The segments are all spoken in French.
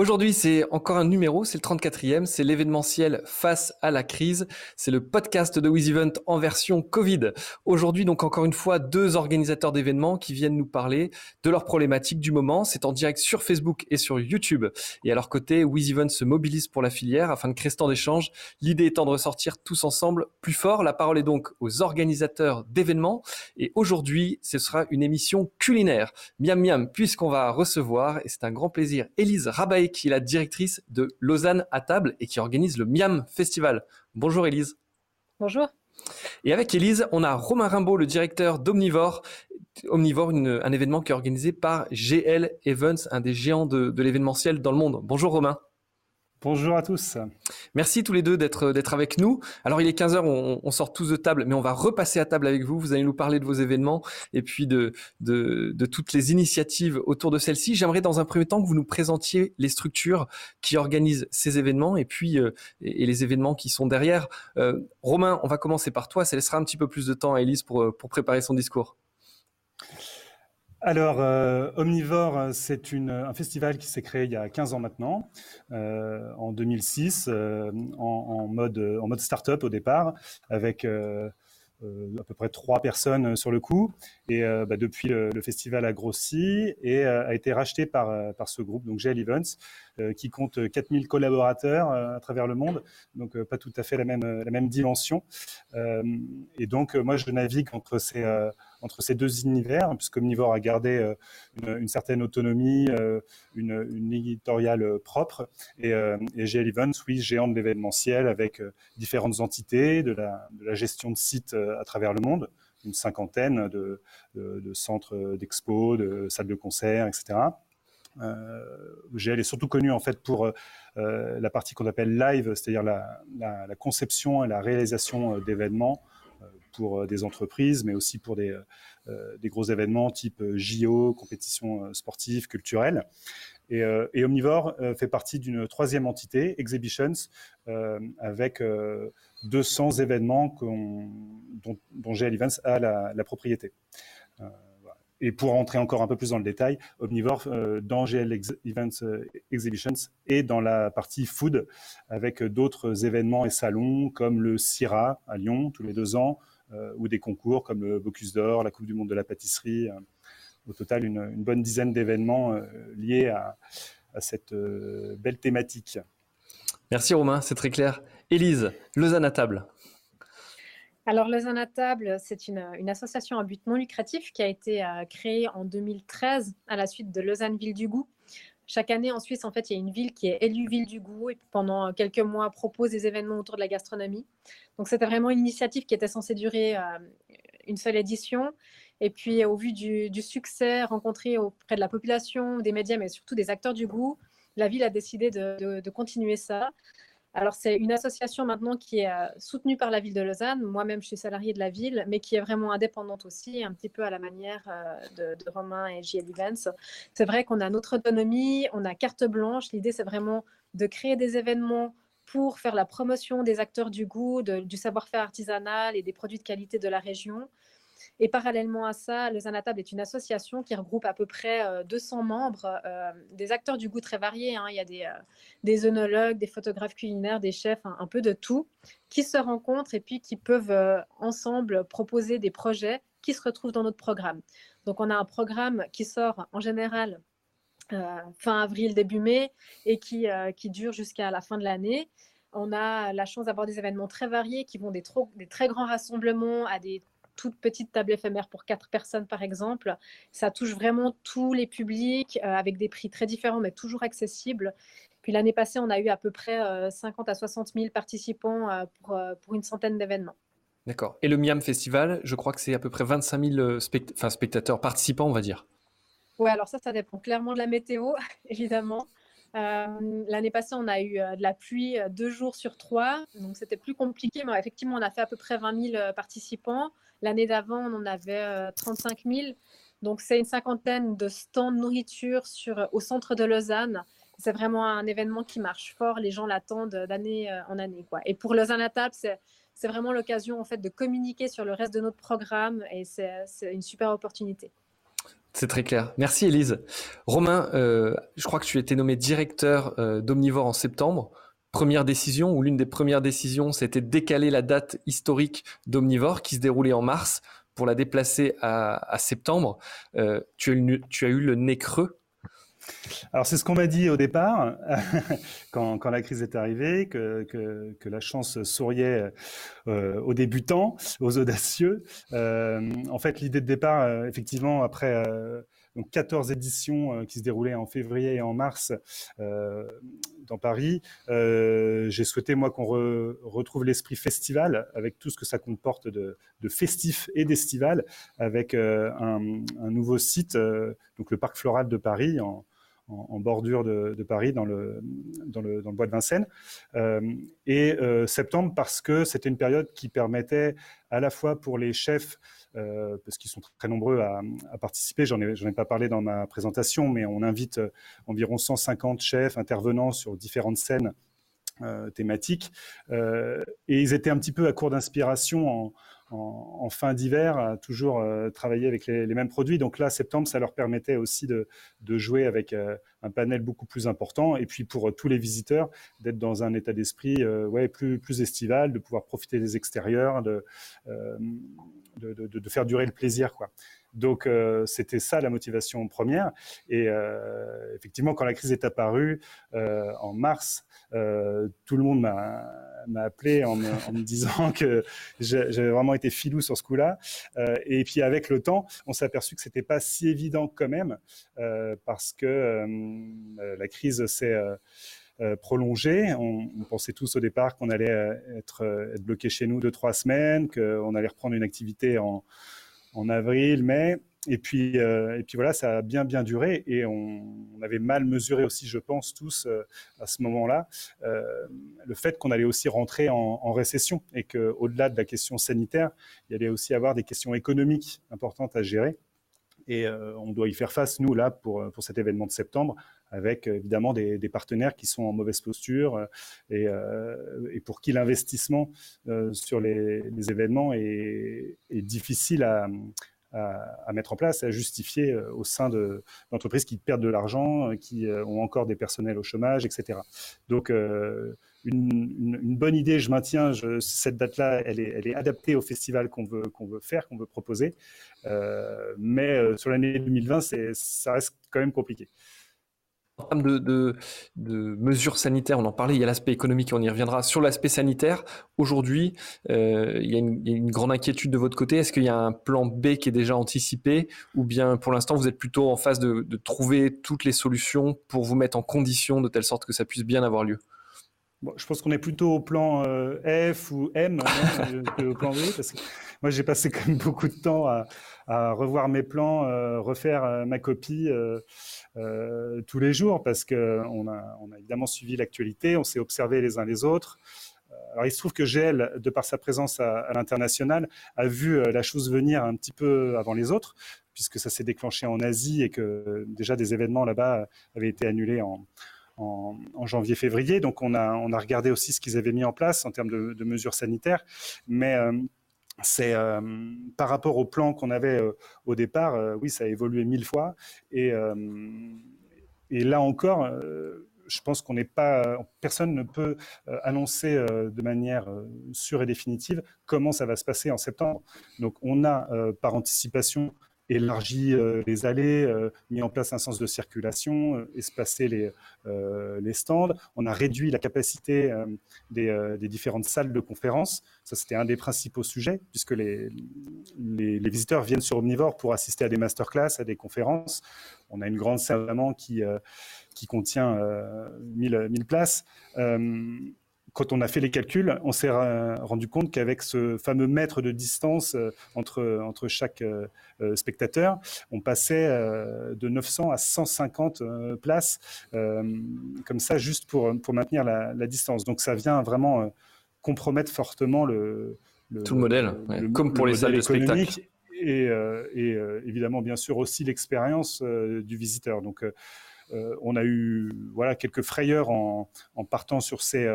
Aujourd'hui, c'est encore un numéro, c'est le 34e, c'est l'événementiel face à la crise. C'est le podcast de WizEvent en version Covid. Aujourd'hui, donc encore une fois, deux organisateurs d'événements qui viennent nous parler de leurs problématiques du moment. C'est en direct sur Facebook et sur YouTube. Et à leur côté, WizEvent se mobilise pour la filière afin de créer ce temps d'échange. L'idée étant de ressortir tous ensemble plus fort. La parole est donc aux organisateurs d'événements. Et aujourd'hui, ce sera une émission culinaire. Miam miam, puisqu'on va recevoir, et c'est un grand plaisir, Élise Qui est la directrice de Lausanne à table et qui organise le Miam Festival. Bonjour Élise. Bonjour. Et avec Élise, on a Romain Rimbaud, le directeur d'Omnivore. Omnivore, un événement qui est organisé par GL Events, un des géants de l'événementiel dans le monde. Bonjour Romain. Bonjour à tous. Merci tous les deux d'être d'être avec nous. Alors il est 15h, on, sort tous de table, mais on va repasser à table avec vous. Vous allez nous parler de vos événements et puis de, de, de toutes les initiatives autour de celles-ci. J'aimerais dans un premier temps que vous nous présentiez les structures qui organisent ces événements et puis euh, et, les événements qui sont derrière. Euh, Romain, on va commencer par toi. Ça laissera un petit peu plus de temps à Elise pour, pour préparer son discours. Alors, euh, Omnivore, c'est un festival qui s'est créé il y a 15 ans maintenant, euh, en 2006, euh, en, mode, en mode start-up au départ, avec à peu près trois personnes sur le coup. Et bah, depuis, le, festival a grossi et a été racheté par, par ce groupe, donc GL Events, qui compte 4000 collaborateurs à travers le monde, donc pas tout à fait la même, la même dimension. et donc, moi, je navigue entre ces entre ces deux univers, puisque Omnivore a gardé euh, une, certaine autonomie, euh, une, éditoriale euh, propre, et, GL Events, oui, géant de l'événementiel avec différentes entités, de la, gestion de sites à travers le monde, une cinquantaine de, centres d'expo, de salles de concert, etc. GL est surtout connu en fait pour la partie qu'on appelle live, c'est-à-dire la, conception et la réalisation d'événements pour euh, des entreprises, mais aussi pour des, euh, des gros événements type euh, JO, compétitions sportives, culturelles. Et, Omnivore fait partie d'une troisième entité, Exhibitions, avec 200 événements dont, GL Events a la, propriété. Et pour entrer encore un peu plus dans le détail, Omnivore dans GL Events Exhibitions et dans la partie food avec d'autres événements et salons comme le CIRA à Lyon tous les deux ans, euh, ou des concours comme le Bocuse d'Or, la Coupe du Monde de la pâtisserie. Euh, au total, une, bonne dizaine d'événements euh, liés à, cette belle thématique. Merci Romain, c'est très clair. Élise, Lausanne à table. Alors, Lausanne à table, c'est une, association à but non lucratif qui a été créée en 2013 à la suite de Lausanne Ville du Goût. Chaque année en Suisse, en fait, il y a une ville qui est élue ville du goût et pendant quelques mois propose des événements autour de la gastronomie. Donc c'était vraiment une initiative qui était censée durer euh, une seule édition. Et puis au vu du, succès rencontré auprès de la population, des médias, mais surtout des acteurs du goût, la ville a décidé de continuer ça. Alors, c'est une association maintenant qui est euh, soutenue par la ville de Lausanne. Moi-même, je suis salariée de la ville, mais qui est vraiment indépendante aussi, un petit peu à la manière euh, de, Romain et JL Events. C'est vrai qu'on a notre autonomie, on a carte blanche. L'idée, c'est vraiment de créer des événements pour faire la promotion des acteurs du goût, du savoir-faire artisanal et des produits de qualité de la région. Et parallèlement à ça, le Zanatable est une association qui regroupe à peu près 200 euh, membres, euh, des acteurs du goût très variés. Hein. Il y a des, euh, des œnologues, des photographes culinaires, des chefs, un, peu de tout, qui se rencontrent et puis qui peuvent ensemble proposer des projets qui se retrouvent dans notre programme. Donc on a un programme qui sort en général fin avril, début mai, et qui, qui dure jusqu'à la fin de l'année. On a la chance d'avoir des événements très variés qui vont des, des très grands rassemblements à des toute petite table éphémère pour quatre personnes, par exemple. Ça touche vraiment tous les publics euh, avec des prix très différents, mais toujours accessibles. Puis l'année passée, on a eu à peu près 50 euh, à 60 000 participants euh, pour, pour une centaine d'événements. D'accord. Et le Miam Festival, je crois que c'est à peu près 25 000 spectateurs, participants, on va dire. Oui, alors ça, ça dépend clairement de la météo, évidemment. Euh, l'année passée, on a eu euh, de la pluie euh, deux jours sur trois, donc c'était plus compliqué, mais effectivement, on a fait à peu près 20 000 participants. L'année d'avant, on en avait 35 000. Donc, c'est une cinquantaine de stands de nourriture au centre de Lausanne. C'est vraiment un événement qui marche fort. Les gens l'attendent d'année en année. Et pour Lausanne à table, c'est, vraiment l'occasion en fait, de communiquer sur le reste de notre programme et c'est une super opportunité. C'est très clair. Merci Elise. Romain, je crois que tu as été nommé directeur d'Omnivore en septembre première décision, ou l'une des premières décisions, c'était décaler la date historique d'Omnivore qui se déroulait en mars pour la déplacer à, septembre. Euh, tu as eu le nez creux alors c'est ce qu'on m'a dit au départ, quand, la crise est arrivée, que, la chance souriait euh, aux débutants, aux audacieux. Euh, en fait, l'idée de départ, effectivement, après donc 14 éditions euh, qui se déroulaient en février et en mars euh, dans Paris. Euh, j'ai souhaité, moi, qu'on retrouve l'esprit festival avec tout ce que ça comporte de, festif et d'estival, avec un, nouveau site, donc le Parc Floral de Paris, en, bordure de, Paris, dans le, bois de Vincennes. et septembre, parce que c'était une période qui permettait à la fois pour les chefs euh, parce qu'ils sont très nombreux à, participer. J'en ai, pas parlé dans ma présentation, mais on invite euh, environ 150 chefs intervenants sur différentes scènes euh, thématiques. et ils étaient un petit peu à court d'inspiration en, en, fin d'hiver, toujours euh, travailler avec les, mêmes produits. Donc là, septembre, ça leur permettait aussi de, jouer avec euh, un panel beaucoup plus important. Et puis pour euh, tous les visiteurs, d'être dans un état d'esprit ouais, plus, plus estival, de pouvoir profiter des extérieurs, de, de, de, faire durer le plaisir. Quoi. Donc c'était ça la motivation première. Et effectivement, quand la crise est apparue en mars, tout le monde m'a m'a appelé en me, disant que j'avais vraiment été filou sur ce coup-là. Euh, et puis avec le temps, on s'est aperçu que c'était pas si évident quand même, euh, parce que euh, la crise s'est prolongée. On, pensait tous au départ qu'on allait être, bloqué chez nous deux trois semaines, qu'on allait reprendre une activité en, avril, mai. Et puis, euh, et puis voilà, ça a bien bien duré et on, avait mal mesuré aussi, je pense tous euh, à ce moment-là, euh, le fait qu'on allait aussi rentrer en, récession et qu'au-delà de la question sanitaire, il allait aussi avoir des questions économiques importantes à gérer. Et on doit y faire face, nous, là, pour, pour cet événement de septembre, avec évidemment des, partenaires qui sont en mauvaise posture et, pour qui l'investissement sur les, événements est, difficile à, mettre en place, à justifier euh, au sein d'entreprises qui perdent de l'argent, euh, qui euh, ont encore des personnels au chômage, etc. Donc, une, bonne idée, je maintiens, cette date-là, elle est, adaptée au festival qu'on veut, faire, qu'on veut proposer. mais sur l'année 2020, ça reste quand même compliqué. En termes de, mesures sanitaires, on en parlait, il y a l'aspect économique, on y reviendra. Sur l'aspect sanitaire, aujourd'hui, euh, il, y a une grande inquiétude de votre côté. Est-ce qu'il y a un plan B qui est déjà anticipé ou bien pour l'instant, vous êtes plutôt en phase de, trouver toutes les solutions pour vous mettre en condition de telle sorte que ça puisse bien avoir lieu? Je pense qu'on est plutôt au plan euh, F ou M hein, que au plan B, parce que moi j'ai passé quand même beaucoup de temps à, revoir mes plans, euh, refaire ma copie. Euh, tous les jours parce qu'on a, on a évidemment suivi l'actualité, on s'est observé les uns les autres. Euh, alors, il se trouve que GL, de par sa présence à, l'international, a vu euh, la chose venir un petit peu avant les autres, puisque ça s'est déclenché en Asie et que déjà des événements là-bas avaient été annulés en, en, janvier-février. Donc, on a, on a regardé aussi ce qu'ils avaient mis en place en termes de, mesures sanitaires. Mais c'est euh, par rapport au plan qu'on avait euh, au départ, euh, oui, ça a évolué mille fois. Et, et là encore, je pense qu'on n'est pas, personne ne peut annoncer de manière sûre et définitive comment ça va se passer en septembre. Donc, on a par anticipation élargi euh, les allées, euh, mis en place un sens de circulation, euh, espacé les, stands. On a réduit la capacité des, différentes salles de conférence. Ça, c'était un des principaux sujets, puisque les, les, visiteurs viennent sur Omnivore pour assister à des masterclass, à des conférences. On a une grande salle vraiment qui, qui contient 1000, 1000 places quand on a fait les calculs, on s'est rendu compte qu'avec ce fameux mètre de distance euh, entre, entre chaque euh, euh, spectateur, on passait de 900 à 150 places, comme ça, juste pour, pour maintenir la, distance. Donc ça vient vraiment compromettre fortement le, tout le modèle, comme pour les salles de spectacle. Et, et évidemment, bien sûr, aussi l'expérience du visiteur. Donc, on a eu voilà quelques frayeurs en, en partant sur ces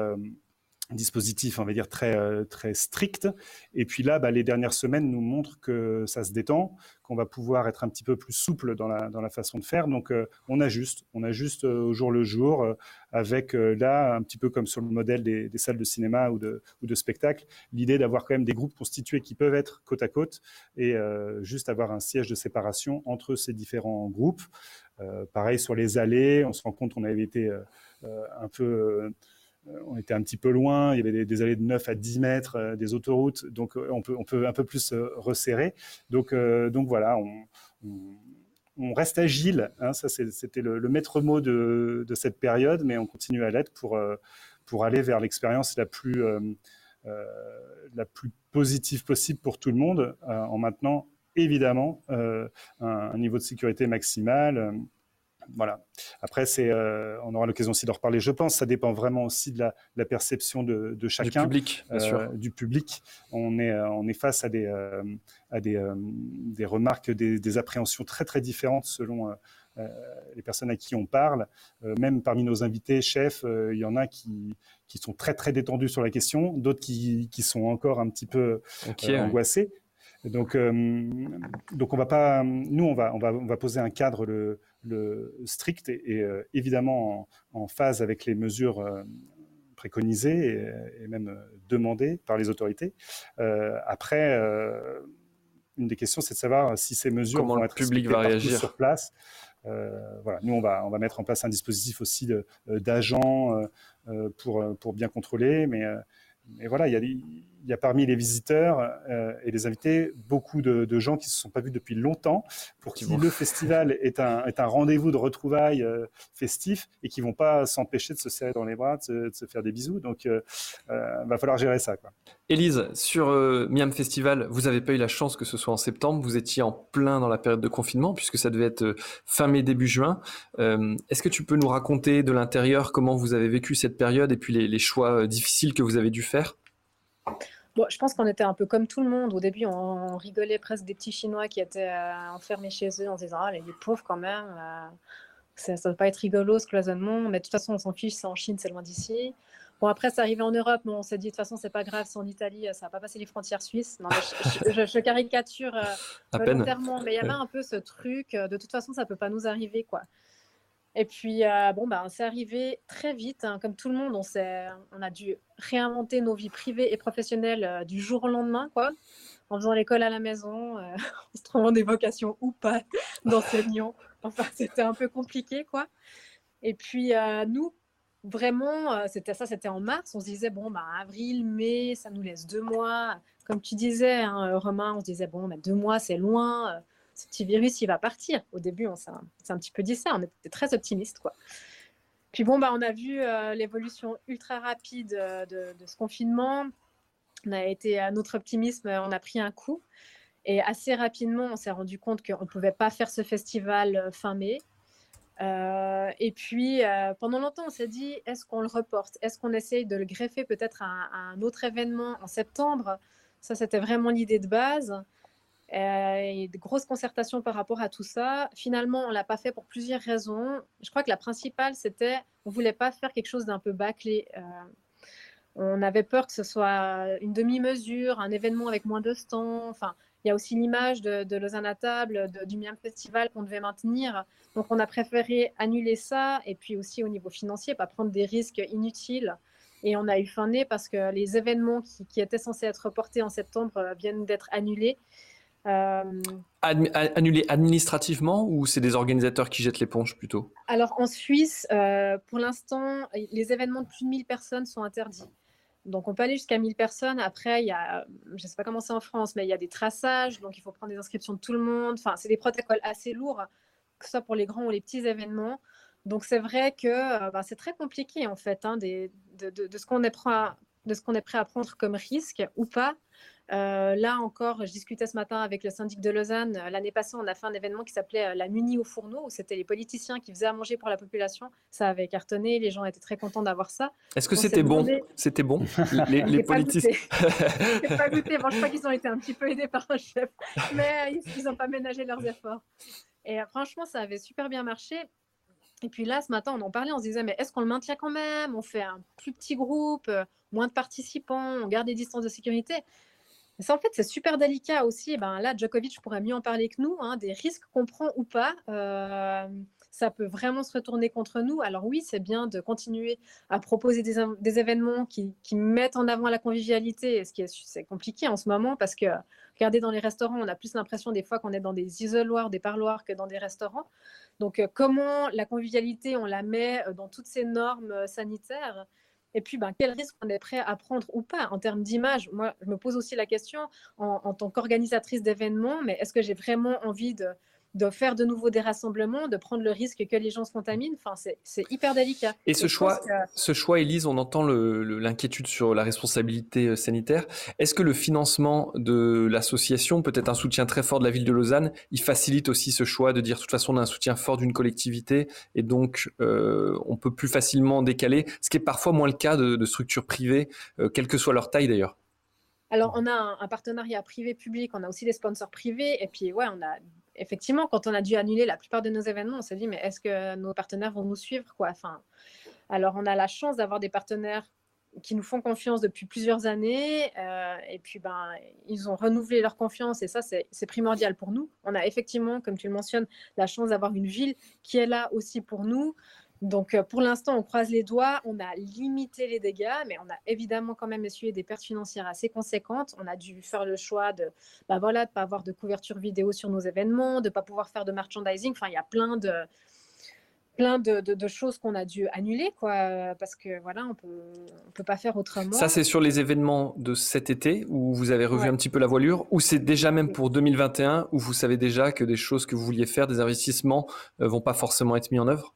dispositif, on va dire, très, euh, très strict. Et puis là, bah, les dernières semaines nous montrent que ça se détend, qu'on va pouvoir être un petit peu plus souple dans la, dans la façon de faire. Donc, euh, on ajuste. On ajuste euh, au jour le jour, avec là, un petit peu comme sur le modèle des, des salles de cinéma ou de, ou de spectacle, l'idée d'avoir quand même des groupes constitués qui peuvent être côte à côte et juste avoir un siège de séparation entre ces différents groupes. pareil sur les allées, on se rend compte qu'on avait été un peu euh, on était un petit peu loin, il y avait des, allées de 9 à 10 mètres, euh, des autoroutes, donc euh, on peut, un peu plus resserrer. Donc, donc voilà, on, reste agile, hein, ça c'était le, maître mot de, cette période, mais on continue à l'être pour, aller vers l'expérience la plus, la plus positive possible pour tout le monde, en maintenant évidemment un, niveau de sécurité maximal voilà. Après, c'est, euh, on aura l'occasion aussi d'en reparler. Je pense, ça dépend vraiment aussi de la, perception de, chacun, du public, bien sûr. Euh, du public. On est, euh, on est face à des, à des, des remarques, des, appréhensions très très différentes selon les personnes à qui on parle. même parmi nos invités chefs, il y en a qui, qui sont très très détendus sur la question, d'autres qui, qui sont encore un petit peu angoissés. Donc, donc on va pas, nous on va, on va, on va poser un cadre le, le strict et, euh, évidemment en, phase avec les mesures euh, préconisées et, même euh, demandées par les autorités. après, une des questions, c'est de savoir si ces mesures vont être public va réagir sur place. voilà, nous on va on va mettre en place un dispositif aussi d'agents pour pour bien contrôler, mais mais voilà, il y a il y a parmi les visiteurs euh, et les invités beaucoup de, gens qui ne se sont pas vus depuis longtemps, pour qui le festival est un, est un rendez-vous de retrouvailles euh, festif et qui vont pas s'empêcher de se serrer dans les bras, de se, faire des bisous. Donc, il euh, va falloir gérer ça. Quoi. Élise, sur Miam Festival, vous n'avez pas eu la chance que ce soit en septembre. Vous étiez en plein dans la période de confinement, puisque ça devait être fin mai, début juin. Est-ce que tu peux nous raconter de l'intérieur comment vous avez vécu cette période et puis les, les choix difficiles que vous avez dû faire? Bon, je pense qu'on était un peu comme tout le monde. Au début, on, rigolait presque des petits Chinois qui étaient euh, enfermés chez eux en se disant Ah, les, pauvres quand même, euh, ça ne va pas être rigolo ce cloisonnement, mais de toute façon, on s'en fiche, c'est en Chine, c'est loin d'ici. Bon, après, c'est arrivé en Europe, mais on s'est dit de toute façon, c'est pas grave, c'est en Italie, ça va pas passer les frontières suisses. Non, je, caricature euh, volontairement, mais il y avait un peu ce truc, de toute façon, ça peut pas nous arriver, quoi. Et puis, euh, bon, bah, c'est arrivé très vite. Hein. comme tout le monde, on, on a dû réinventer nos vies privées et professionnelles euh, du jour au lendemain, quoi. En faisant l'école à la maison, euh, en se trouvant des vocations ou pas d'enseignants. Enfin, c'était un peu compliqué, quoi. Et puis, nous, vraiment, c'était ça, c'était en mars. On se disait, bon, bah, avril, mai, ça nous laisse deux mois. Comme tu disais, hein, Romain, on se disait, bon, bah, deux mois, c'est loin ce petit virus, il va partir. Au début, on s'est un, petit peu dit ça, on était très optimiste, quoi. Puis bon, bah, on a vu euh, l'évolution ultra rapide euh, de, ce confinement. On a été à notre optimisme, on a pris un coup. Et assez rapidement, on s'est rendu compte qu'on ne pouvait pas faire ce festival euh, fin mai. et puis, pendant longtemps, on s'est dit, est-ce qu'on le reporte? Est-ce qu'on essaye de le greffer peut-être à, un autre événement en septembre? Ça, c'était vraiment l'idée de base. Euh, et de grosses concertations par rapport à tout ça. Finalement, on l'a pas fait pour plusieurs raisons. Je crois que la principale, c'était on voulait pas faire quelque chose d'un peu bâclé. Euh, on avait peur que ce soit une demi-mesure, un événement avec moins de stands. Enfin, il y a aussi l'image de, de, Lausanne à table, du Miam Festival qu'on devait maintenir. Donc, on a préféré annuler ça et puis aussi au niveau financier, pas prendre des risques inutiles. Et on a eu fin nez parce que les événements qui, qui étaient censés être reportés en septembre euh, viennent d'être annulés. Euh, annulé administrativement ou c'est des organisateurs qui jettent l'éponge plutôt? Alors en Suisse, euh, pour l'instant, les événements de plus de 1000 personnes sont interdits. Donc on peut aller jusqu'à 1000 personnes. Après, il y a, je ne sais pas comment c'est en France, mais il y a des traçages, donc il faut prendre des inscriptions de tout le monde. Enfin, c'est des protocoles assez lourds, que ce soit pour les grands ou les petits événements. Donc c'est vrai que euh, bah, c'est très compliqué en fait hein, de, de, ce qu'on est, est, prêt à prendre comme risque ou pas. Euh, là encore, je discutais ce matin avec le syndic de Lausanne. Euh, l'année passée, on a fait un événement qui s'appelait euh, la Muni au fourneau, où c'était les politiciens qui faisaient à manger pour la population. Ça avait cartonné, les gens étaient très contents d'avoir ça. Est-ce que c'était bon? C'était bon? Les, les politiciens. pas goûté. Bon, je crois qu'ils ont été un petit peu aidés par un chef, mais ils n'ont pas ménagé leurs efforts. Et franchement, ça avait super bien marché. Et puis là, ce matin, on en parlait, on se disait, mais est-ce qu'on le maintient quand même? On fait un plus petit groupe, moins de participants, on garde des distances de sécurité. Ça, en fait, c'est super délicat aussi. Ben, là, Djokovic pourrait mieux en parler que nous, hein, des risques qu'on prend ou pas. Euh, ça peut vraiment se retourner contre nous. Alors oui, c'est bien de continuer à proposer des, événements qui, mettent en avant la convivialité, ce qui est, compliqué en ce moment parce que, regardez, dans les restaurants, on a plus l'impression des fois qu'on est dans des isoloirs, des parloirs que dans des restaurants. Donc, euh, comment la convivialité, on la met euh, dans toutes ces normes sanitaires et puis, ben, quel risque on est prêt à prendre ou pas? En termes d'image Moi, je me pose aussi la question en tant qu'organisatrice d'événements, mais est-ce que j'ai vraiment envie de, de faire de nouveau des rassemblements, de prendre le risque que les gens se contaminent. Enfin, c'est hyper délicat. Et, ce, choix, ce choix, Elise, on entend l'inquiétude sur la responsabilité euh, sanitaire. Est-ce que le financement de l'association, peut-être un soutien très fort de la ville de Lausanne, il facilite aussi ce choix de dire, de toute façon, on a un soutien fort d'une collectivité et donc euh, on peut plus facilement décaler, ce qui est parfois moins le cas de, structures privées, euh, quelle que soit leur taille d'ailleurs? Alors, on a un, un partenariat privé-public, on a aussi des sponsors privés, et puis, ouais, on a effectivement, quand on a dû annuler la plupart de nos événements, on s'est dit, mais est-ce que nos partenaires vont nous suivre quoi? Enfin, Alors, on a la chance d'avoir des partenaires qui nous font confiance depuis plusieurs années. Euh, et puis, ben, ils ont renouvelé leur confiance et ça, c'est primordial pour nous. On a effectivement, comme tu le mentionnes, la chance d'avoir une ville qui est là aussi pour nous. Donc, euh, pour l'instant, on croise les doigts, on a limité les dégâts, mais on a évidemment quand même essuyé des pertes financières assez conséquentes. On a dû faire le choix de bah voilà, de pas avoir de couverture vidéo sur nos événements, de ne pas pouvoir faire de merchandising. Enfin, il y a plein de, plein de, choses qu'on a dû annuler, quoi, parce que voilà, on peut, on peut pas faire autrement. Ça, c'est sur les événements de cet été où vous avez revu un petit peu la voilure, ou c'est déjà même pour 2021 où vous savez déjà que des choses que vous vouliez faire, des investissements, ne euh, vont pas forcément être mis en œuvre?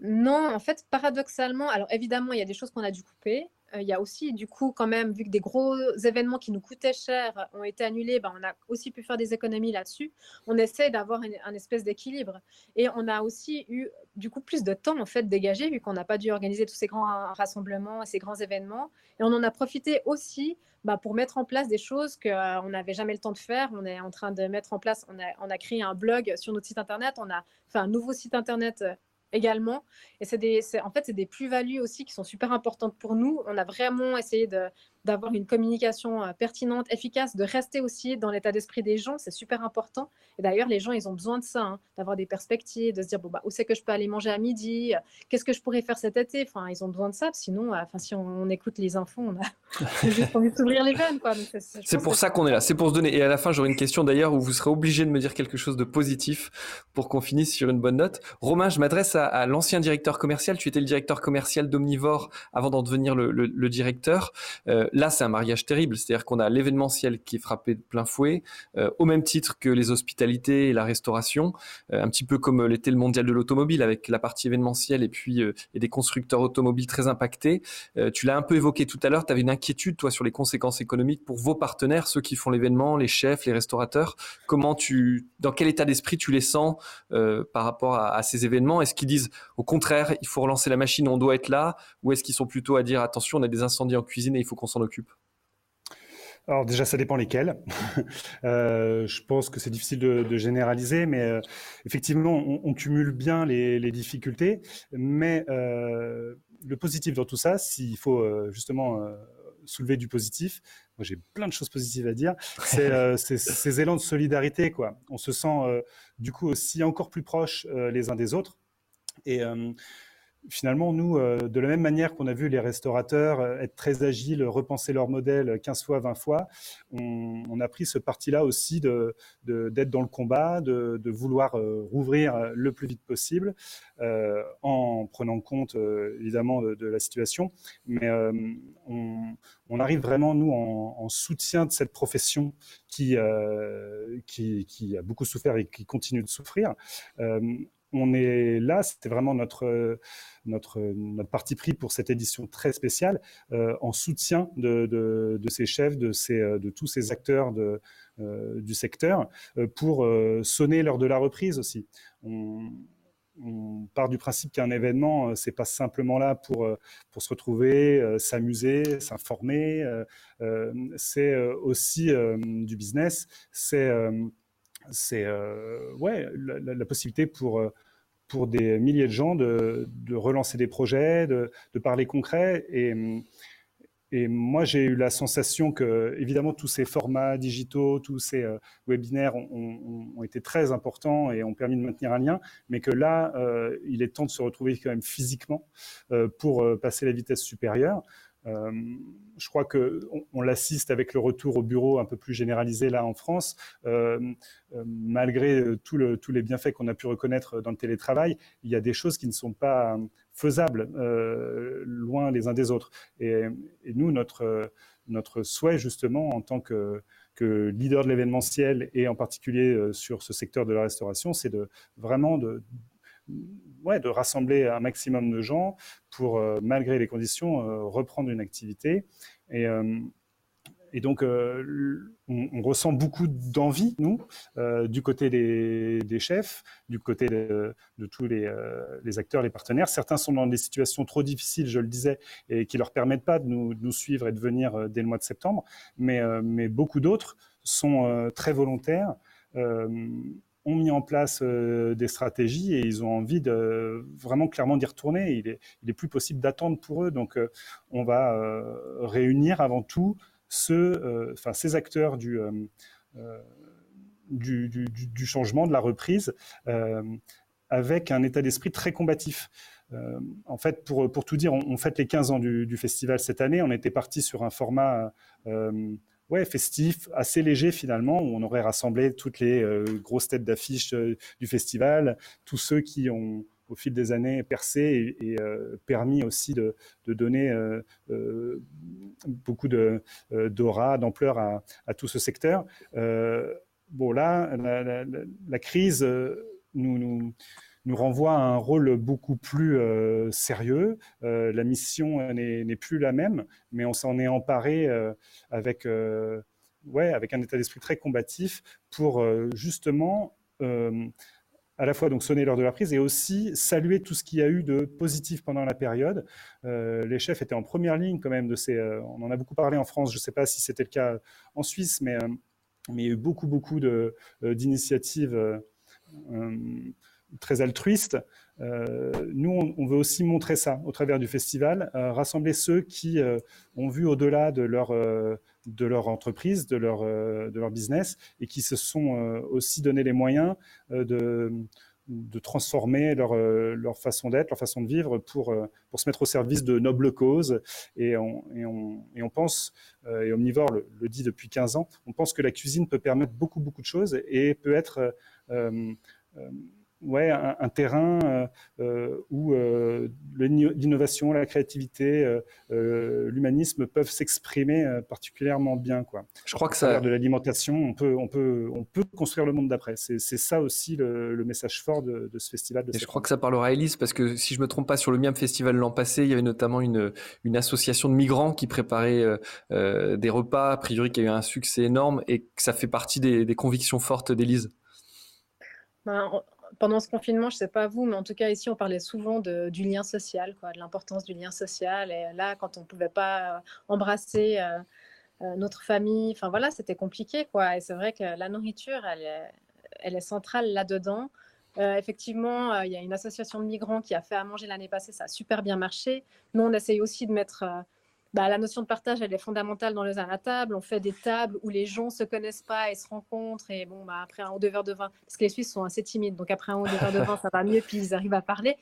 Non, en fait, paradoxalement, alors évidemment, il y a des choses qu'on a dû couper. Euh, il y a aussi, du coup, quand même, vu que des gros événements qui nous coûtaient cher ont été annulés, ben, on a aussi pu faire des économies là-dessus. On essaie d'avoir un, espèce d'équilibre. Et on a aussi eu, du coup, plus de temps, en fait, dégagé, vu qu'on n'a pas dû organiser tous ces grands rassemblements, ces grands événements. Et on en a profité aussi ben, pour mettre en place des choses qu'on euh, n'avait jamais le temps de faire. On est en train de mettre en place, on a, on a créé un blog sur notre site internet, on a fait un nouveau site internet euh, également. Et c'est en fait, c'est des plus-values aussi qui sont super importantes pour nous. On a vraiment essayé de, d'avoir une communication euh, pertinente, efficace, de rester aussi dans l'état d'esprit des gens, c'est super important. Et d'ailleurs, les gens, ils ont besoin de ça, hein, d'avoir des perspectives, de se dire bon bah où c'est que je peux aller manger à midi, qu'est-ce que je pourrais faire cet été? Enfin, ils ont besoin de ça. Sinon, euh, enfin, si on, écoute les infos, on a juste envie de s'ouvrir les veines. C'est pour ça qu'on est là, c'est pour se donner. Et à la fin, j'aurai une question d'ailleurs où vous serez obligé de me dire quelque chose de positif pour qu'on finisse sur une bonne note. Romain, je m'adresse à, l'ancien directeur commercial. Tu étais le directeur commercial d'Omnivore avant d'en devenir le, directeur. Euh, là, c'est un mariage terrible. C'est-à-dire qu'on a l'événementiel qui est frappé de plein fouet, euh, au même titre que les hospitalités et la restauration, euh, un petit peu comme l'était le mondial de l'automobile avec la partie événementielle et puis euh, et des constructeurs automobiles très impactés. tu l'as un peu évoqué tout à l'heure. Tu avais une inquiétude, toi, sur les conséquences économiques pour vos partenaires, ceux qui font l'événement, les chefs, les restaurateurs. Comment tu, dans quel état d'esprit tu les sens par rapport à, à ces événements? Est-ce qu'ils disent, au contraire, il faut relancer la machine, on doit être là, ou est-ce qu'ils sont plutôt à dire, attention, on a des incendies en cuisine et il faut qu'on s'en occupe alors déjà, ça dépend lesquels. euh, je pense que c'est difficile de, de, généraliser, mais euh, effectivement, on, on, cumule bien les, les difficultés. Mais euh, le positif dans tout ça, s'il faut justement soulever du positif, moi j'ai plein de choses positives à dire, c'est ces élans de solidarité. Quoi. On se sent du coup aussi encore plus proches les uns des autres. Et finalement, nous, euh, de la même manière qu'on a vu les restaurateurs euh, être très agiles, repenser leur modèle 15 fois, 20 fois, on, a pris ce parti-là aussi d'être dans le combat, de, vouloir euh, rouvrir le plus vite possible, en prenant compte évidemment de, la situation. Mais on, arrive vraiment, nous, en, soutien de cette profession qui, a beaucoup souffert et qui continue de souffrir on est là, c'était vraiment notre, notre, notre parti pris pour cette édition très spéciale, euh, en soutien de, de, ces chefs, de, ces, de tous ces acteurs de, euh, du secteur, euh, pour sonner l'heure de la reprise aussi. On, part du principe qu'un événement, c'est pas simplement là pour, pour se retrouver, s'amuser, s'informer, c'est aussi du business, c'est c'est euh, ouais, la, possibilité pour, euh, pour des milliers de gens de, de relancer des projets, de, de parler concret. Et, et moi, j'ai eu la sensation que, évidemment, tous ces formats digitaux, tous ces euh, webinaires ont, été très importants et ont permis de maintenir un lien, mais que là, il est temps de se retrouver quand même physiquement pour passer la vitesse supérieure. Je crois que on, l'assiste avec le retour au bureau un peu plus généralisé là en France, malgré tous les bienfaits qu'on a pu reconnaître dans le télétravail, il y a des choses qui ne sont pas faisables, euh, loin les uns des autres. Et, nous, notre, souhait, justement, en tant que, leader de l'événementiel et en particulier euh, sur ce secteur de la restauration, c'est vraiment de, ouais, de rassembler un maximum de gens pour, euh, malgré les conditions, reprendre une activité. Et, et donc, euh, on, ressent beaucoup d'envie, nous, euh, du côté des, chefs, du côté de, tous euh, les, acteurs, les partenaires. Certains sont dans des situations trop difficiles, je le disais, et qui ne leur permettent pas de nous, suivre et de venir dès le mois de septembre. Mais beaucoup d'autres sont très volontaires ont mis en place des stratégies et ils ont envie de vraiment clairement d'y retourner. Il est, plus possible d'attendre pour eux. Donc, on va réunir avant tout euh, ces acteurs euh, euh, du, changement, de la reprise, avec un état d'esprit très combatif. en fait, pour, pour, tout dire, on, fête les 15 ans du, festival cette année. On était parti sur un format ouais, festif, assez léger finalement, où on aurait rassemblé toutes les grosses têtes d'affiche du festival, tous ceux qui ont au fil des années percé et, permis aussi de, donner beaucoup d'aura, d'ampleur à, tout ce secteur. bon, là, la, crise nous, nous nous renvoie à un rôle beaucoup plus sérieux. la mission n'est plus la même, mais on s'en est emparé avec, ouais, avec un état d'esprit très combatif pour justement à la fois donc sonner l'heure de la prise et aussi saluer tout ce qu'il y a eu de positif pendant la période. Euh, les chefs étaient en première ligne quand même de ces. Euh, on en a beaucoup parlé en France. Je ne sais pas si c'était le cas en Suisse, mais, euh, mais il y a eu beaucoup beaucoup d'initiatives très altruistes. nous, on, veut aussi montrer ça au travers du festival, rassembler ceux qui ont vu au-delà de leur entreprise, de leur, euh, business, et qui se sont euh, aussi donné les moyens euh, de, transformer leur, façon d'être, leur façon de vivre pour, se mettre au service de nobles causes. Et on, pense, et Omnivore le, dit depuis 15 ans, on pense que la cuisine peut permettre beaucoup, beaucoup de choses et peut être ouais, un, terrain euh, euh, où euh, l'innovation, la créativité, l'humanisme peuvent s'exprimer particulièrement bien. Quoi. Je crois que ça. de l'alimentation, on peut, on, peut, on peut construire le monde d'après. C'est ça aussi le, message fort de, ce festival. Et je crois que ça parlera à Elise, parce que si je ne me trompe pas, sur le Miam Festival l'an passé, il y avait notamment une, une association de migrants qui préparait des repas, a priori qui a eu un succès énorme, et que ça fait partie des, des convictions fortes d'Elise. Ben, pendant ce confinement, je ne sais pas vous, mais en tout cas ici, on parlait souvent du lien social, quoi, de l'importance du lien social. Et là, quand on ne pouvait pas euh, embrasser euh, euh, notre famille, enfin voilà, c'était compliqué, quoi. Et c'est vrai que la nourriture, elle est, elle est centrale là-dedans. effectivement, il y a une association de migrants qui a fait à manger l'année passée, ça a super bien marché. Nous, on essaye aussi de mettre bah, la notion de partage, elle est fondamentale dans les à table. On fait des tables où les gens se connaissent pas et se rencontrent. Et bon, bah, après un ou deux verres de vin, parce que les Suisses sont assez timides, donc après un ou deux verres de vin, ça va mieux, puis ils arrivent à parler.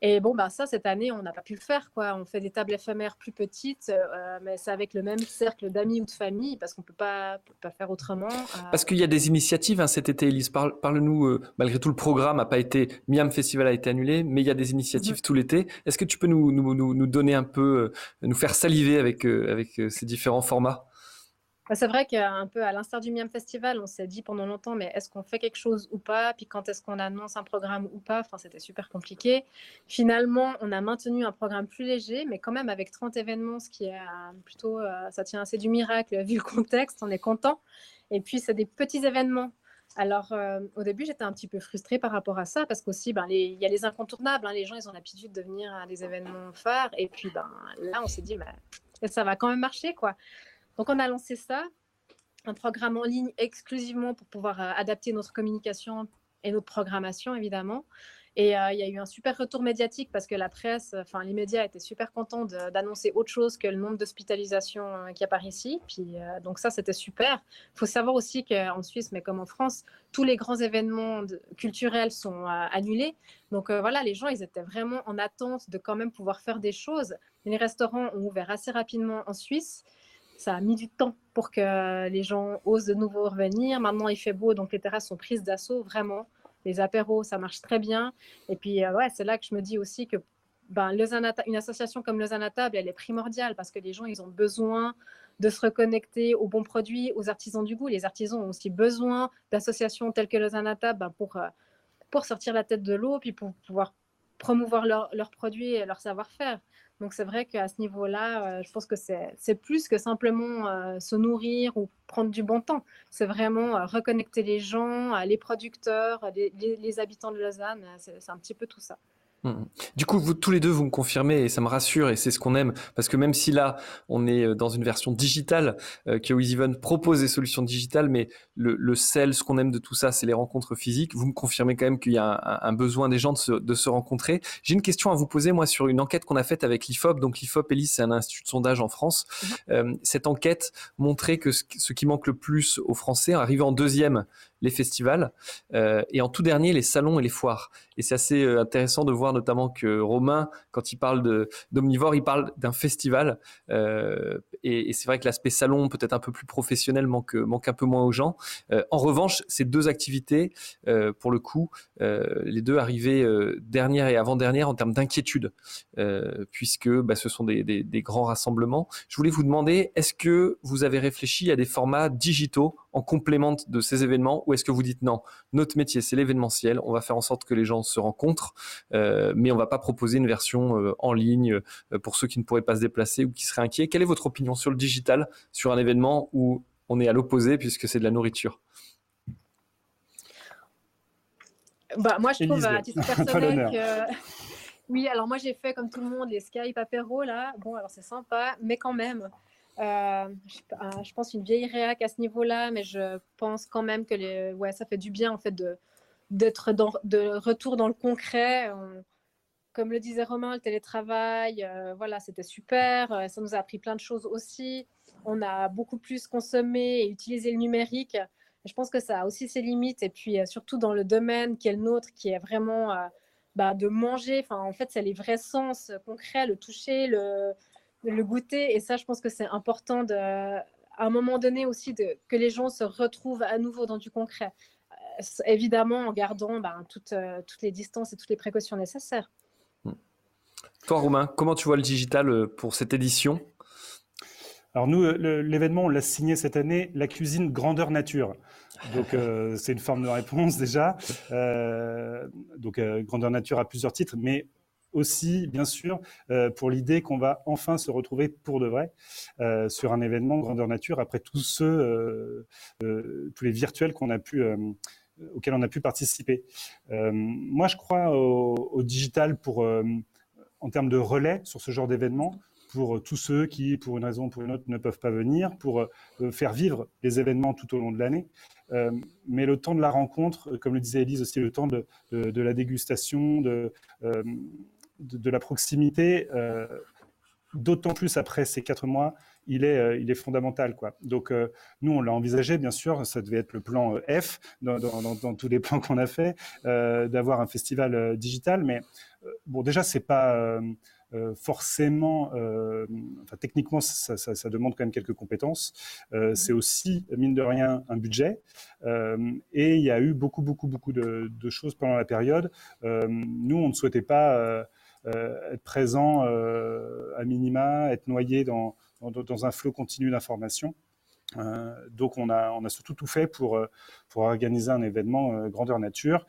Et bon, bah, ça, cette année, on n'a pas pu le faire. Quoi. On fait des tables éphémères plus petites, euh, mais c'est avec le même cercle d'amis ou de famille, parce qu'on ne peut pas, pas faire autrement. Euh. Parce qu'il y a des initiatives hein, cet été, Elise. Parle, nous euh, malgré tout, le programme n'a pas été. Miam Festival a été annulé, mais il y a des initiatives mhm. tout l'été. Est-ce que tu peux nous, nous, nous, donner un peu, nous faire saliver avec, avec ces différents formats? C'est vrai qu'un peu à l'instar du Miam Festival, on s'est dit pendant longtemps, mais est-ce qu'on fait quelque chose ou pas? Puis quand est-ce qu'on annonce un programme ou pas? Enfin, c'était super compliqué. Finalement, on a maintenu un programme plus léger, mais quand même avec 30 événements, ce qui est euh, plutôt, euh, ça tient assez du miracle vu le contexte, on est content. Et puis, c'est des petits événements. Alors, euh, au début, j'étais un petit peu frustrée par rapport à ça, parce qu'aussi, ben, il y a les incontournables. Hein. les gens, ils ont l'habitude de venir à des événements phares. Et puis, ben, là, on s'est dit, ça va quand même marcher, quoi. Donc, on a lancé ça, un programme en ligne exclusivement pour pouvoir euh, adapter notre communication et notre programmation, évidemment. Et euh, il y a eu un super retour médiatique parce que la presse, enfin les médias étaient super contents d'annoncer autre chose que le nombre d'hospitalisations euh, qui apparaît ici. Puis, euh, donc ça, c'était super. Il faut savoir aussi qu'en Suisse, mais comme en France, tous les grands événements culturels sont annulés. Donc voilà, les gens, ils étaient vraiment en attente de quand même pouvoir faire des choses. Les restaurants ont ouvert assez rapidement en Suisse ça a mis du temps pour que les gens osent de nouveau revenir. Maintenant, il fait beau, donc les terrasses sont prises d'assaut, vraiment les apéros, ça marche très bien. Et puis, euh, ouais, c'est là que je me dis aussi que ben, une association comme Lausanne Table, elle est primordiale parce que les gens, ils ont besoin de se reconnecter aux bons produits, aux artisans du goût. Les artisans ont aussi besoin d'associations telles que Lausanne Table ben, pour, euh, pour sortir la tête de l'eau, puis pour pouvoir promouvoir leurs produits et leur savoir-faire. Donc c'est vrai qu'à ce niveau-là, euh, je pense que c'est plus que simplement euh, se nourrir ou prendre du bon temps. C'est vraiment euh, reconnecter les gens, les producteurs, les habitants de Lausanne. C'est un petit peu tout ça. Mmh. Du coup, vous tous les deux, vous me confirmez et ça me rassure et c'est ce qu'on aime parce que même si là, on est euh, dans une version digitale, euh, que propose des solutions digitales, mais le, le sel, ce qu'on aime de tout ça, c'est les rencontres physiques. Vous me confirmez quand même qu'il y a un, besoin des gens de se, de se rencontrer. J'ai une question à vous poser, moi, sur une enquête qu'on a faite avec l'IFOP. Donc l'IFOP, Elise, c'est un institut de sondage en France. Mmh. Euh, cette enquête montrait que ce, ce, qui manque le plus aux Français, arrivé en deuxième, les festivals, euh, et en tout dernier, les salons et les foires. Et c'est assez euh, intéressant de voir notamment que Romain, quand il parle d'omnivore, il parle d'un festival. Euh, et, c'est vrai que l'aspect salon, peut-être un peu plus professionnel, manque, manque un peu moins aux gens. en revanche, ces deux activités, pour le coup, les deux arrivaient dernière et avant-dernière en termes d'inquiétude, puisque bah, ce sont des, des grands rassemblements. Je voulais vous demander, est-ce que vous avez réfléchi à des formats digitaux en complément de ces événements ou est-ce que vous dites non, notre métier c'est l'événementiel, on va faire en sorte que les gens se rencontrent, euh, mais on va pas proposer une version euh, en ligne euh, pour ceux qui ne pourraient pas se déplacer ou qui seraient inquiets. Quelle est votre opinion sur le digital, sur un événement où on est à l'opposé puisque c'est de la nourriture? Bah, moi, je trouve à titre personnel que. Oui, alors moi, j'ai fait comme tout le monde les Skype apéro, là. Bon, alors c'est sympa, mais quand même, euh, je, pense une vieille réac à ce niveau-là, mais je pense quand même que les, ouais, ça fait du bien en fait d'être de retour dans le concret. comme le disait Romain, le télétravail, euh, voilà, c'était super. Euh, ça nous a appris plein de choses aussi. On a beaucoup plus consommé et utilisé le numérique. Je pense que ça a aussi ses limites. Et puis surtout dans le domaine qui est le nôtre, qui est vraiment bah, de manger. En fait, c'est les vrais sens concrets, le toucher, le le goûter. Et ça, je pense que c'est important de, à un moment donné aussi de, que les gens se retrouvent à nouveau dans du concret. Euh, évidemment, en gardant ben, toutes, euh, toutes les distances et toutes les précautions nécessaires. Hmm. Toi, Romain, comment tu vois le digital euh, pour cette édition? Alors nous, l'événement, on l'a signé cette année, la cuisine grandeur nature. Donc c'est une forme de réponse déjà. donc grandeur nature a plusieurs titres, mais aussi, bien sûr, euh, pour l'idée qu'on va enfin se retrouver pour de vrai euh, sur un événement grandeur nature après tous ceux, euh, tous les virtuels auxquels on a pu participer. moi, je crois au, digital pour, en termes de relais sur ce genre d'événement, pour tous ceux qui, pour une raison ou pour une autre, ne peuvent pas venir, pour faire vivre les événements tout au long de l'année. mais le temps de la rencontre, comme le disait Elise aussi, le temps de la dégustation, de, de, la proximité, euh, d'autant plus après ces quatre mois, il est, euh, il est fondamental. Quoi. Donc, euh, nous, on l'a envisagé, bien sûr, ça devait être le plan F dans, tous les plans qu'on a fait, d'avoir un festival digital. Mais bon, déjà, c'est pas. forcément, enfin, techniquement, ça, demande quand même quelques compétences. c'est aussi, mine de rien, un budget. et il y a eu beaucoup, beaucoup, beaucoup de, choses pendant la période. nous, on ne souhaitait pas être présent euh, à minima, être noyé dans, dans, un flot continu d'informations. Euh, donc on a, on a surtout tout fait pour, pour organiser un événement grandeur nature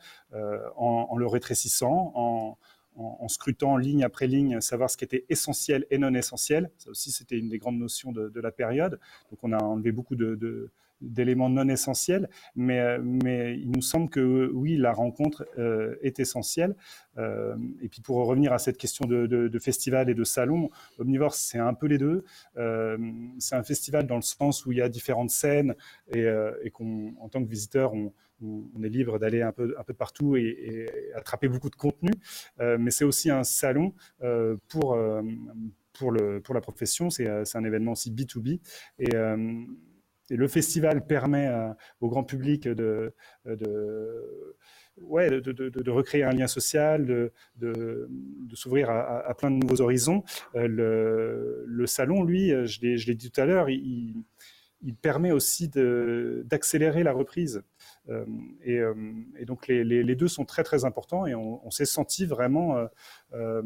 en, le rétrécissant, en, scrutant ligne après ligne, savoir ce qui était essentiel et non essentiel. Ça aussi, c'était une des grandes notions de, la période. Donc on a enlevé beaucoup de, d'éléments non essentiels, mais, mais il nous semble que oui, la rencontre est essentielle. et puis pour revenir à cette question de, festival et de salon, Omnivore, c'est un peu les deux. c'est un festival dans le sens où il y a différentes scènes et, et qu'en tant que visiteur, on, est libre d'aller un peu, un peu partout et, attraper beaucoup de contenu. Euh, mais c'est aussi un salon euh, pour, euh, pour, le, pour la profession. C'est un événement aussi B2B. Et, le festival permet au grand public de, recréer un lien social, de, s'ouvrir à, plein de nouveaux horizons. le, le, salon, lui, je l'ai dit tout à l'heure, il, permet aussi d'accélérer la reprise. Euh, euh, et, donc les, deux sont très très importants et on, s'est senti vraiment, euh,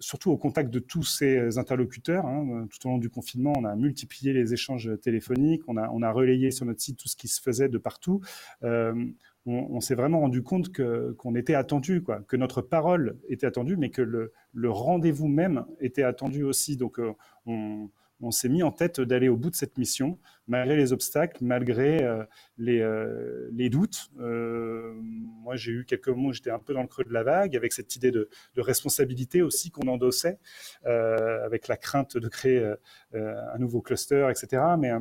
surtout au contact de tous ces interlocuteurs, hein, tout au long du confinement, on a multiplié les échanges téléphoniques, on a, relayé sur notre site tout ce qui se faisait de partout. on, s'est vraiment rendu compte qu'on était attendu, quoi, que notre parole était attendue, mais que le, le rendez-vous même était attendu aussi. Donc on on s'est mis en tête d'aller au bout de cette mission, malgré les obstacles, malgré euh, euh, les, doutes. Euh, moi, j'ai eu quelques mots, j'étais un peu dans le creux de la vague, avec cette idée de, responsabilité aussi qu'on endossait, avec la crainte de créer un nouveau cluster, etc. Mais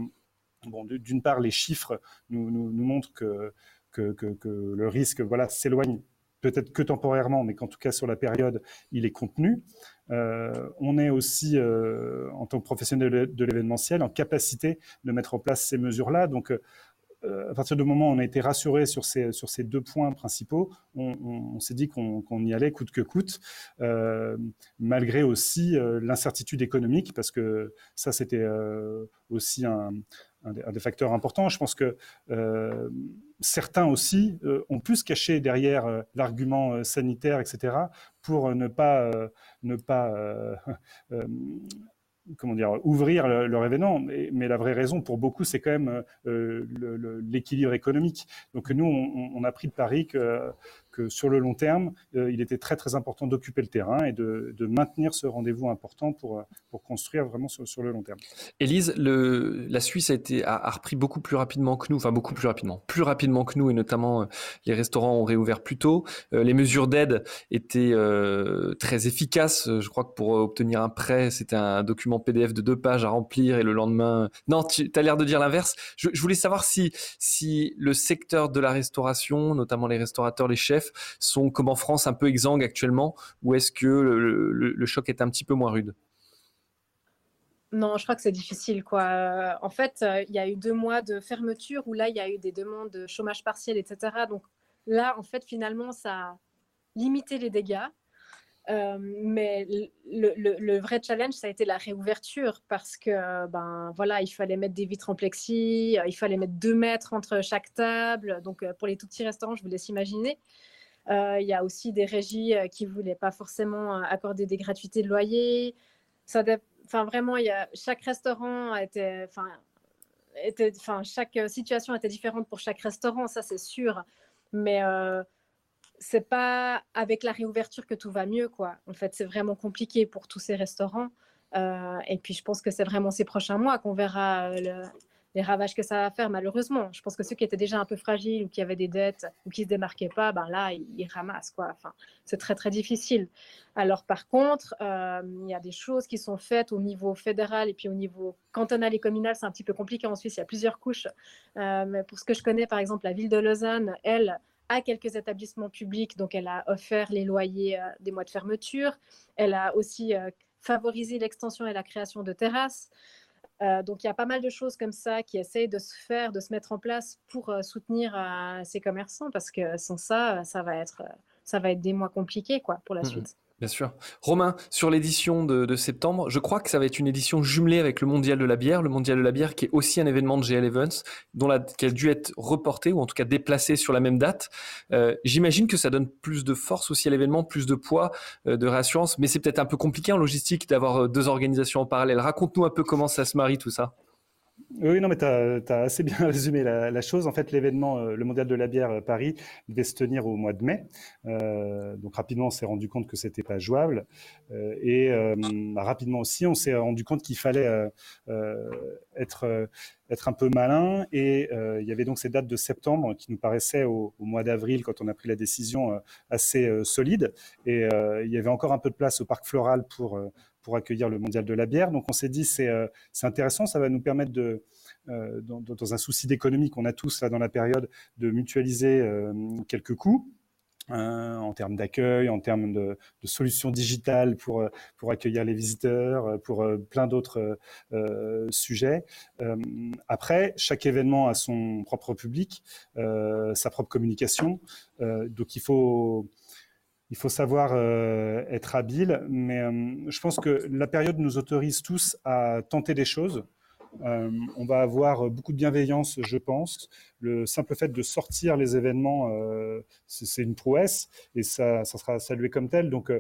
bon, d'une part, les chiffres nous, montrent que, que, le risque voilà, s'éloigne peut-être que temporairement, mais qu'en tout cas sur la période, il est contenu. Euh, on est aussi, euh, en tant que professionnel de l'événementiel, en capacité de mettre en place ces mesures-là. Donc, euh, à partir du moment où on a été rassuré sur ces, sur ces deux points principaux, on, s'est dit qu'on y allait coûte que coûte, malgré aussi l'incertitude économique, parce que ça, c'était aussi un, un, des facteurs importants. Je pense que euh, certains aussi euh, ont pu se cacher derrière euh, l'argument sanitaire, etc., pour ne pas, ne pas comment dire, ouvrir leur événement. Mais, mais, la vraie raison pour beaucoup, c'est quand même l'équilibre économique. Donc nous, on, on, a pris le pari que que sur le long terme, euh, il était très très important d'occuper le terrain et de, maintenir ce rendez-vous important pour, euh, pour construire vraiment sur, le long terme. Élise, la Suisse a, été, a, repris beaucoup plus rapidement que nous, enfin beaucoup plus rapidement, plus rapidement que nous et notamment euh, les restaurants ont réouvert plus tôt. les mesures d'aide étaient très efficaces. Je crois que pour obtenir un prêt, c'était un document PDF de deux pages à remplir et le lendemain... Non, tu as l'air de dire l'inverse. Je, je voulais savoir si, si le secteur de la restauration, notamment les restaurateurs, les chefs, sont comme en France un peu exsangues actuellement ou est-ce que le, choc est un petit peu moins rude? Non, je crois que c'est difficile. Quoi. En fait, euh, il y a eu deux mois de fermeture où là, il y a eu des demandes de chômage partiel, etc. Donc là, en fait, finalement, ça a limité les dégâts. Euh, mais le, vrai challenge, ça a été la réouverture parce que ben voilà, il fallait mettre des vitres en plexi, il fallait mettre deux mètres entre chaque table. Donc euh, pour les tout petits restaurants, je vous laisse imaginer. Euh, il y a aussi des régies qui ne voulaient pas forcément accorder des gratuités de loyer. Enfin vraiment, y a, chaque restaurant était, enfin, était, enfin chaque situation était différente pour chaque restaurant, ça c'est sûr. Mais c'est pas avec la réouverture que tout va mieux, quoi. En fait, c'est vraiment compliqué pour tous ces restaurants. Euh, et puis, je pense que c'est vraiment ces prochains mois qu'on verra euh, les ravages que ça va faire, malheureusement. Je pense que ceux qui étaient déjà un peu fragiles ou qui avaient des dettes ou qui se démarquaient pas, ben là, ils, ramassent, quoi. Enfin, c'est très, très difficile. Alors, par contre, euh, il y a des choses qui sont faites au niveau fédéral et puis au niveau cantonal et communal. C'est un petit peu compliqué en Suisse. Il y a plusieurs couches. mais pour ce que je connais, par exemple, la ville de Lausanne, elle, à quelques établissements publics. Donc, elle a offert les loyers euh, des mois de fermeture. Elle a aussi euh, favorisé l'extension et la création de terrasses. Euh, donc, il y a pas mal de choses comme ça qui essayent de se faire, de se mettre en place pour soutenir ces commerçants parce que sans ça, ça va être, ça va être des mois compliqués quoi, pour la mmh suite. Bien sûr. Romain, sur l'édition de, septembre, je crois que ça va être une édition jumelée avec le Mondial de la bière, le Mondial de la bière qui est aussi un événement de GL Events, dont la, qui a dû être reporté ou en tout cas déplacé sur la même date. Euh, j'imagine que ça donne plus de force aussi à l'événement, plus de poids, euh, de réassurance, mais c'est peut-être un peu compliqué en logistique d'avoir euh, deux organisations en parallèle. Raconte-nous un peu comment ça se marie tout ça. Oui, non, mais tu as, assez bien résumé la, chose. En fait, l'événement, euh, le Mondial de la bière euh, Paris, devait se tenir au mois de mai. Euh, donc rapidement, on s'est rendu compte que c'était pas jouable. et rapidement aussi, on s'est rendu compte qu'il fallait être, un peu malin. Et il y avait donc ces dates de septembre qui nous paraissaient au, au mois d'avril, quand on a pris la décision, assez solides. Et il y avait encore un peu de place au parc floral pour pour accueillir le mondial de la bière. Donc on s'est dit c'est euh, intéressant, ça va nous permettre de euh, dans, un souci d'économie qu'on a tous là dans la période de mutualiser euh, quelques coûts. en termes d'accueil, en termes de, de, solutions digitales pour, pour accueillir les visiteurs, pour plein d'autres sujets. après, chaque événement a son propre public, sa propre communication. donc il faut, il faut savoir euh, être habile, mais euh, je pense que la période nous autorise tous à tenter des choses. Euh, on va avoir beaucoup de bienveillance, je pense. Le simple fait de sortir les événements, c'est une prouesse et ça, sera salué comme tel. Donc,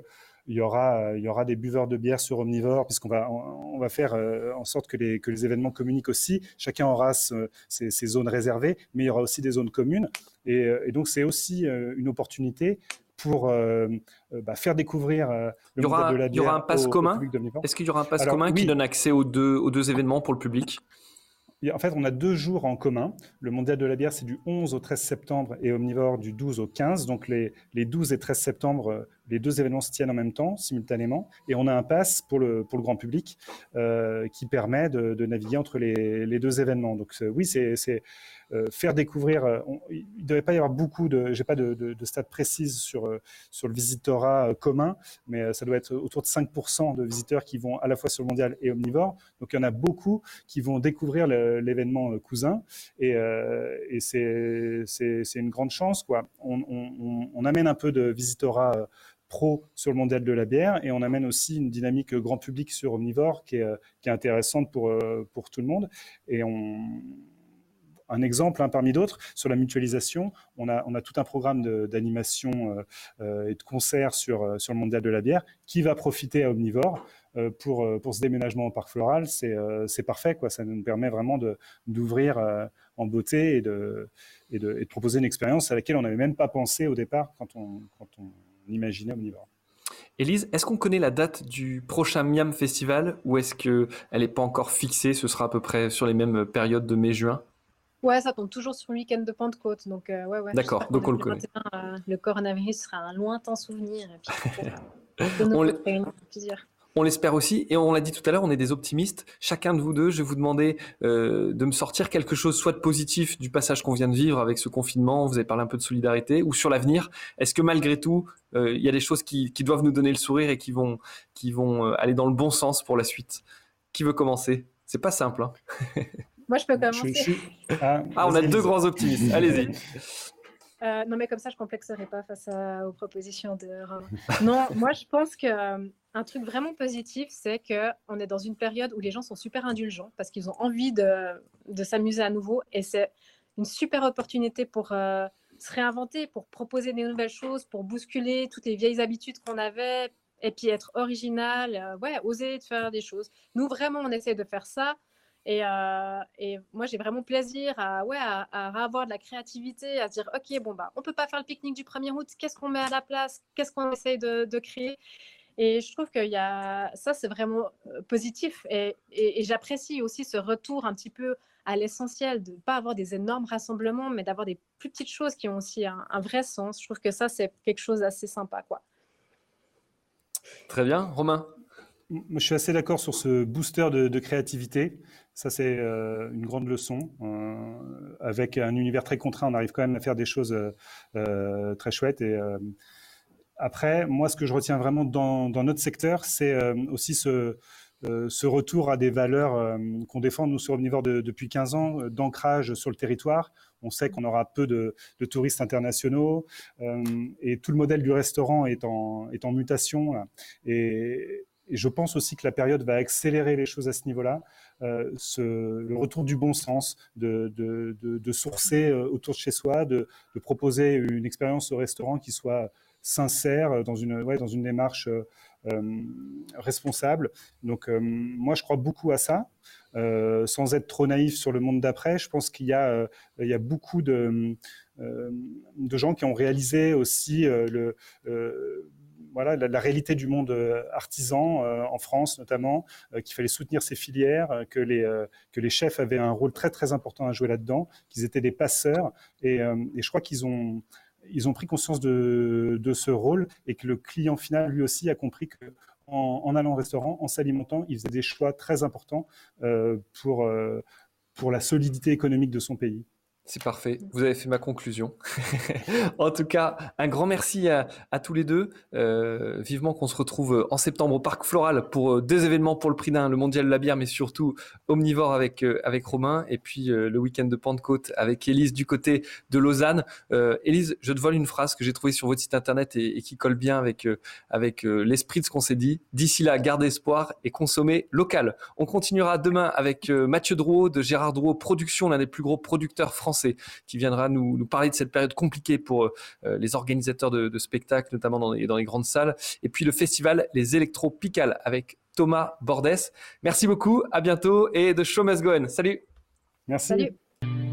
il y aura, des buveurs de bière sur Omnivore, puisqu'on va, faire en sorte que les, que les événements communiquent aussi. Chacun aura ses, zones réservées, mais il y aura aussi des zones communes. Et, et donc, c'est aussi une opportunité pour euh, euh, bah, faire découvrir euh, le monde de la bière. Il y aura un pass commun Est-ce qu'il y aura un pass commun qui donne accès aux deux, aux deux événements pour le public? En fait, on a deux jours en commun. Le mondial de la bière, c'est du 11 au 13 septembre et Omnivore du 12 au 15. Donc, les, les 12 et 13 septembre, les deux événements se tiennent en même temps, simultanément. Et on a un pass pour le, pour le grand public qui permet de, de, naviguer entre les, les deux événements. Donc, oui, c'est euh, faire découvrir. Euh, il ne devait pas y avoir beaucoup de, j'ai pas de, de, de stats précises sur euh, sur le visitorat commun, mais ça doit être autour de 5% de visiteurs qui vont à la fois sur le mondial et omnivore. Donc il y en a beaucoup qui vont découvrir l'événement cousin, et, et c'est c'est une grande chance quoi. On, on, on amène un peu de visitorat pro sur le mondial de la bière et on amène aussi une dynamique grand public sur Omnivore qui est, est intéressante pour, pour tout le monde. Et on, un exemple hein, parmi d'autres sur la mutualisation. On a, tout un programme d'animation euh, euh, et de concerts sur, euh, le mondial de la bière qui va profiter à Omnivore. pour, ce déménagement au parc floral, c'est parfait. Quoi. Ça nous permet vraiment d'ouvrir en beauté et de, proposer une expérience à laquelle on n'avait même pas pensé au départ quand quand on imaginait Omnivore. Élise, est-ce qu'on connaît la date du prochain Miam Festival ou est-ce qu'elle n'est pas encore fixée Ce sera à peu près sur les mêmes périodes de mai-juin? Ouais, ça tombe toujours sur le week-end de Pentecôte. Donc, euh, ouais, ouais. D'accord, donc on le connaît. Euh, le coronavirus sera un lointain souvenir. on l'espère aussi. Et on l'a dit tout à l'heure, on est des optimistes. Chacun de vous deux, je vais vous demander euh, de me sortir quelque chose, soit de positif du passage qu'on vient de vivre avec ce confinement. Vous avez parlé un peu de solidarité, ou sur l'avenir. Est-ce que malgré tout, il y a des choses qui, qui, doivent nous donner le sourire et qui vont, qui vont aller dans le bon sens pour la suite? Qui veut commencer? C'est pas simple. Hein Moi, je peux commencer. Ah, ah, on a deux grands optimistes. Allez-y. Euh, non, mais comme ça, je ne complexerai pas face aux propositions de Romain. Non, moi, je pense qu'un euh, truc vraiment positif, c'est qu'on est dans une période où les gens sont super indulgents parce qu'ils ont envie de, de s'amuser à nouveau. Et c'est une super opportunité pour euh, se réinventer, pour proposer des nouvelles choses, pour bousculer toutes les vieilles habitudes qu'on avait et puis être original, ouais, oser de faire des choses. Nous, vraiment, on essaie de faire ça. Et, euh, et, moi, j'ai vraiment plaisir à, ouais, à, avoir de la créativité, à se dire, OK, bon, bah, on peut pas faire le pique-nique du 1er août, qu'est-ce qu'on met à la place Qu'est-ce qu'on essaye de, de, créer? Et je trouve que y a, ça, c'est vraiment euh, positif. Et, et, j'apprécie aussi ce retour un petit peu à l'essentiel, de ne pas avoir des énormes rassemblements, mais d'avoir des plus petites choses qui ont aussi un, un vrai sens. Je trouve que ça, c'est quelque chose d'assez sympa. Quoi. Très bien. Romain? Je suis assez d'accord sur ce booster de, de créativité. Ça, c'est euh, une grande leçon. Euh, avec un univers très contraint, on arrive quand même à faire des choses euh, très chouettes. Et après, moi, ce que je retiens vraiment dans, notre secteur, c'est aussi ce, retour à des valeurs qu'on défend, nous, sur Omnivore de, depuis 15 ans, d'ancrage sur le territoire. On sait qu'on aura peu de, touristes internationaux et tout le modèle du restaurant est en, est en mutation. Et, et je pense aussi que la période va accélérer les choses à ce niveau-là. Euh, le retour du bon sens, de, sourcer euh, autour de chez soi, de, proposer une expérience au restaurant qui soit sincère, dans une, ouais, dans une démarche responsable. Donc moi, je crois beaucoup à ça. sans être trop naïf sur le monde d'après, je pense qu'il y, a, beaucoup de gens qui ont réalisé aussi le, voilà, la, réalité du monde euh, artisan euh, en France notamment, euh, qu'il fallait soutenir ces filières, que les, que les chefs avaient un rôle très très important à jouer là-dedans, qu'ils étaient des passeurs. Et, je crois qu'ils ont, ils ont pris conscience de, de, ce rôle et que le client final lui aussi a compris que en, allant au restaurant, en s'alimentant, il faisait des choix très importants pour, pour la solidité économique de son pays. C'est parfait. Vous avez fait ma conclusion. en tout cas, un grand merci à, tous les deux. Euh, vivement qu'on se retrouve en septembre au Parc Floral pour euh, deux événements pour le prix d'un, le Mondial de la bière, mais surtout Omnivore avec, euh, Romain, et puis le week-end de Pentecôte avec Élise du côté de Lausanne. Élise, je te vole une phrase que j'ai trouvée sur votre site internet et, qui colle bien avec, avec l'esprit de ce qu'on s'est dit. D'ici là, gardez espoir et consommez local. On continuera demain avec Mathieu Drouot de Gérard Drouot Production, l'un des plus gros producteurs français qui viendra nous, parler de cette période compliquée pour euh, les organisateurs de, spectacles, notamment dans les, dans les, grandes salles. Et puis le festival Les Électro Picales avec Thomas Bordès. Merci beaucoup, à bientôt et de Show Must Go Salut Merci. Salut